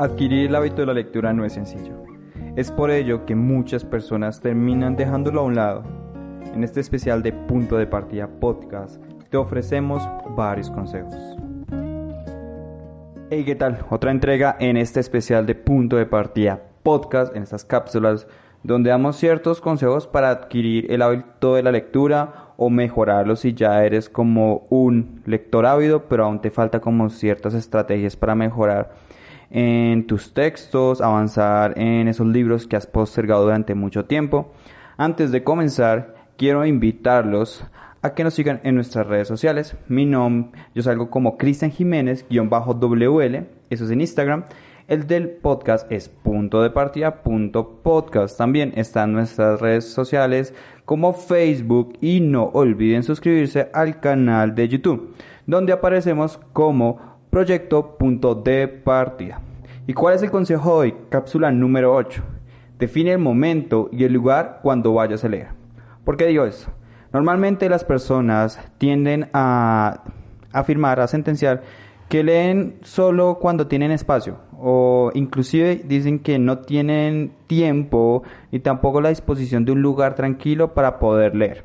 Adquirir el hábito de la lectura no es sencillo. Es por ello que muchas personas terminan dejándolo a un lado. En este especial de Punto de Partida Podcast te ofrecemos varios consejos. Hey, ¿qué tal? Otra entrega en este especial de Punto de Partida Podcast, en estas cápsulas donde damos ciertos consejos para adquirir el hábito de la lectura o mejorarlo si ya eres como un lector ávido, pero aún te falta como ciertas estrategias para mejorar en tus textos, avanzar en esos libros que has postergado durante mucho tiempo. Antes de comenzar, quiero invitarlos a que nos sigan en nuestras redes sociales. Mi nombre, yo salgo como Cristian Jiménez-WL, eso es en Instagram. El del podcast es punto de partida punto podcast. También están nuestras redes sociales como Facebook y no olviden suscribirse al canal de YouTube, donde aparecemos como Proyecto punto de partida. ¿Y cuál es el consejo hoy? Cápsula número 8. Define el momento y el lugar cuando vayas a leer. ¿Por qué digo eso? Normalmente las personas tienden a afirmar, a sentenciar que leen solo cuando tienen espacio o inclusive dicen que no tienen tiempo y tampoco la disposición de un lugar tranquilo para poder leer.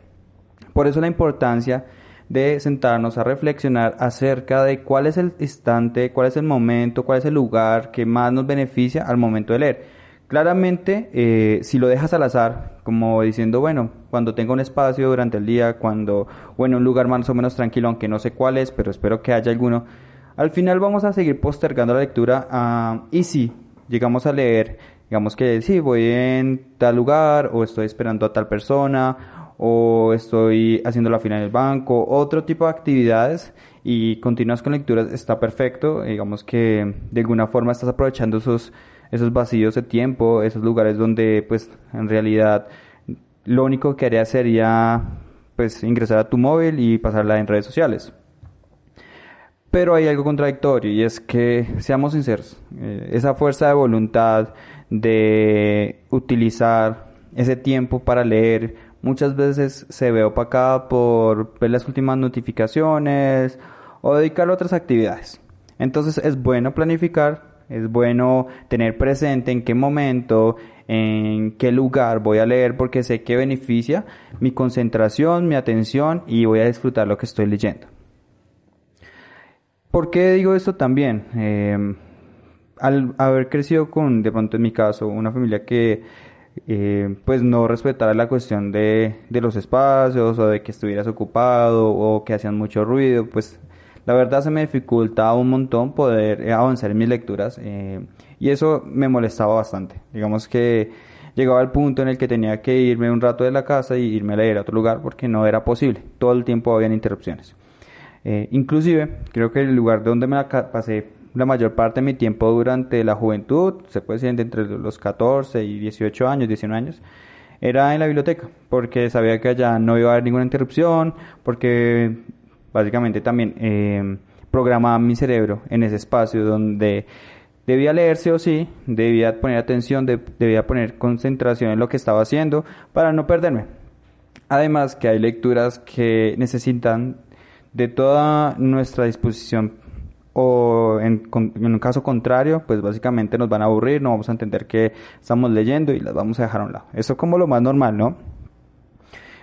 Por eso la importancia de sentarnos a reflexionar acerca de cuál es el instante, cuál es el momento, cuál es el lugar que más nos beneficia al momento de leer. Claramente, eh, si lo dejas al azar, como diciendo, bueno, cuando tenga un espacio durante el día, cuando, bueno, un lugar más o menos tranquilo, aunque no sé cuál es, pero espero que haya alguno, al final vamos a seguir postergando la lectura ah, y si llegamos a leer, digamos que sí, voy en tal lugar o estoy esperando a tal persona o estoy haciendo la fila en el banco, otro tipo de actividades y continúas con lecturas, está perfecto. Digamos que de alguna forma estás aprovechando esos, esos vacíos de tiempo, esos lugares donde pues en realidad lo único que haría sería pues ingresar a tu móvil y pasarla en redes sociales. Pero hay algo contradictorio y es que, seamos sinceros, eh, esa fuerza de voluntad de utilizar ese tiempo para leer, muchas veces se ve opacada por ver las últimas notificaciones o dedicarlo a otras actividades. Entonces es bueno planificar, es bueno tener presente en qué momento, en qué lugar voy a leer porque sé que beneficia mi concentración, mi atención y voy a disfrutar lo que estoy leyendo. ¿Por qué digo esto también? Eh, al haber crecido con, de pronto en mi caso, una familia que eh, pues no respetar la cuestión de, de, los espacios o de que estuvieras ocupado o que hacían mucho ruido, pues la verdad se me dificultaba un montón poder eh, avanzar en mis lecturas eh, y eso me molestaba bastante. Digamos que llegaba al punto en el que tenía que irme un rato de la casa y irme a leer a otro lugar porque no era posible, todo el tiempo habían interrupciones. inclusive creo que el lugar donde me la pasé la mayor parte de mi tiempo durante la juventud, se puede decir entre los 14 y 18 años, 19 años, era en la biblioteca, porque sabía que allá no iba a haber ninguna interrupción, porque básicamente también eh, programaba mi cerebro en ese espacio donde debía leerse o sí, debía poner atención, debía poner concentración en lo que estaba haciendo para no perderme. Además que hay lecturas que necesitan de toda nuestra disposición o en, un caso contrario, pues básicamente nos van a aburrir, no vamos a entender que estamos leyendo y las vamos a dejar a un lado. Eso es como lo más normal, ¿no?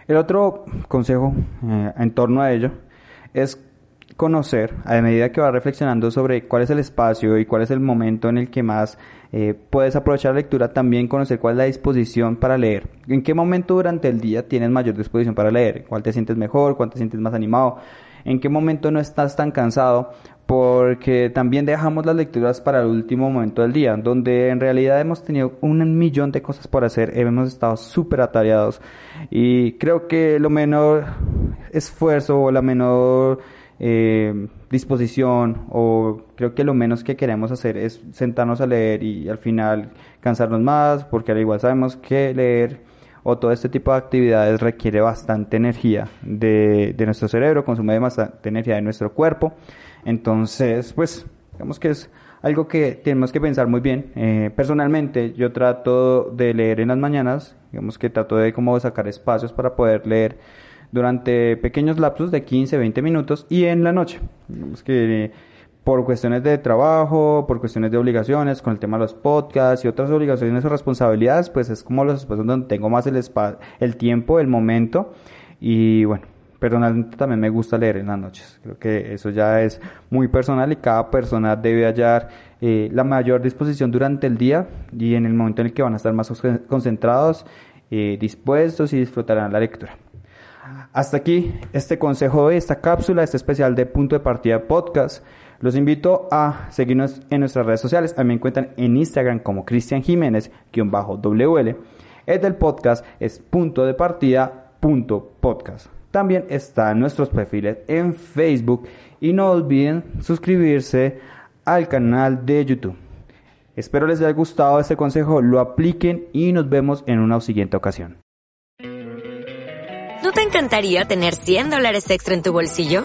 El otro consejo eh, en torno a ello es conocer, a medida que vas reflexionando sobre cuál es el espacio y cuál es el momento en el que más eh, puedes aprovechar la lectura, también conocer cuál es la disposición para leer. En qué momento durante el día tienes mayor disposición para leer, cuál te sientes mejor, cuál te sientes más animado, en qué momento no estás tan cansado porque también dejamos las lecturas para el último momento del día, donde en realidad hemos tenido un millón de cosas por hacer, hemos estado súper atareados. Y creo que lo menor esfuerzo o la menor eh, disposición o creo que lo menos que queremos hacer es sentarnos a leer y al final cansarnos más porque al igual sabemos que leer o todo este tipo de actividades requiere bastante energía de, de nuestro cerebro, consume bastante energía de nuestro cuerpo. Entonces, pues, digamos que es algo que tenemos que pensar muy bien. Eh, personalmente, yo trato de leer en las mañanas, digamos que trato de como sacar espacios para poder leer durante pequeños lapsos de 15, 20 minutos y en la noche. Digamos que por cuestiones de trabajo, por cuestiones de obligaciones, con el tema de los podcasts y otras obligaciones o responsabilidades, pues es como los espacios donde tengo más el, el tiempo, el momento. Y bueno, personalmente también me gusta leer en las noches. Creo que eso ya es muy personal y cada persona debe hallar eh, la mayor disposición durante el día y en el momento en el que van a estar más concentrados, eh, dispuestos y disfrutarán la lectura. Hasta aquí este consejo de esta cápsula, este especial de Punto de Partida Podcast. Los invito a seguirnos en nuestras redes sociales. A mí encuentran en Instagram como Cristian Jiménez-WL. El del podcast es punto de partida punto podcast. También están nuestros perfiles en Facebook y no olviden suscribirse al canal de YouTube. Espero les haya gustado este consejo, lo apliquen y nos vemos en una siguiente ocasión. ¿No te encantaría tener 100 dólares extra en tu bolsillo?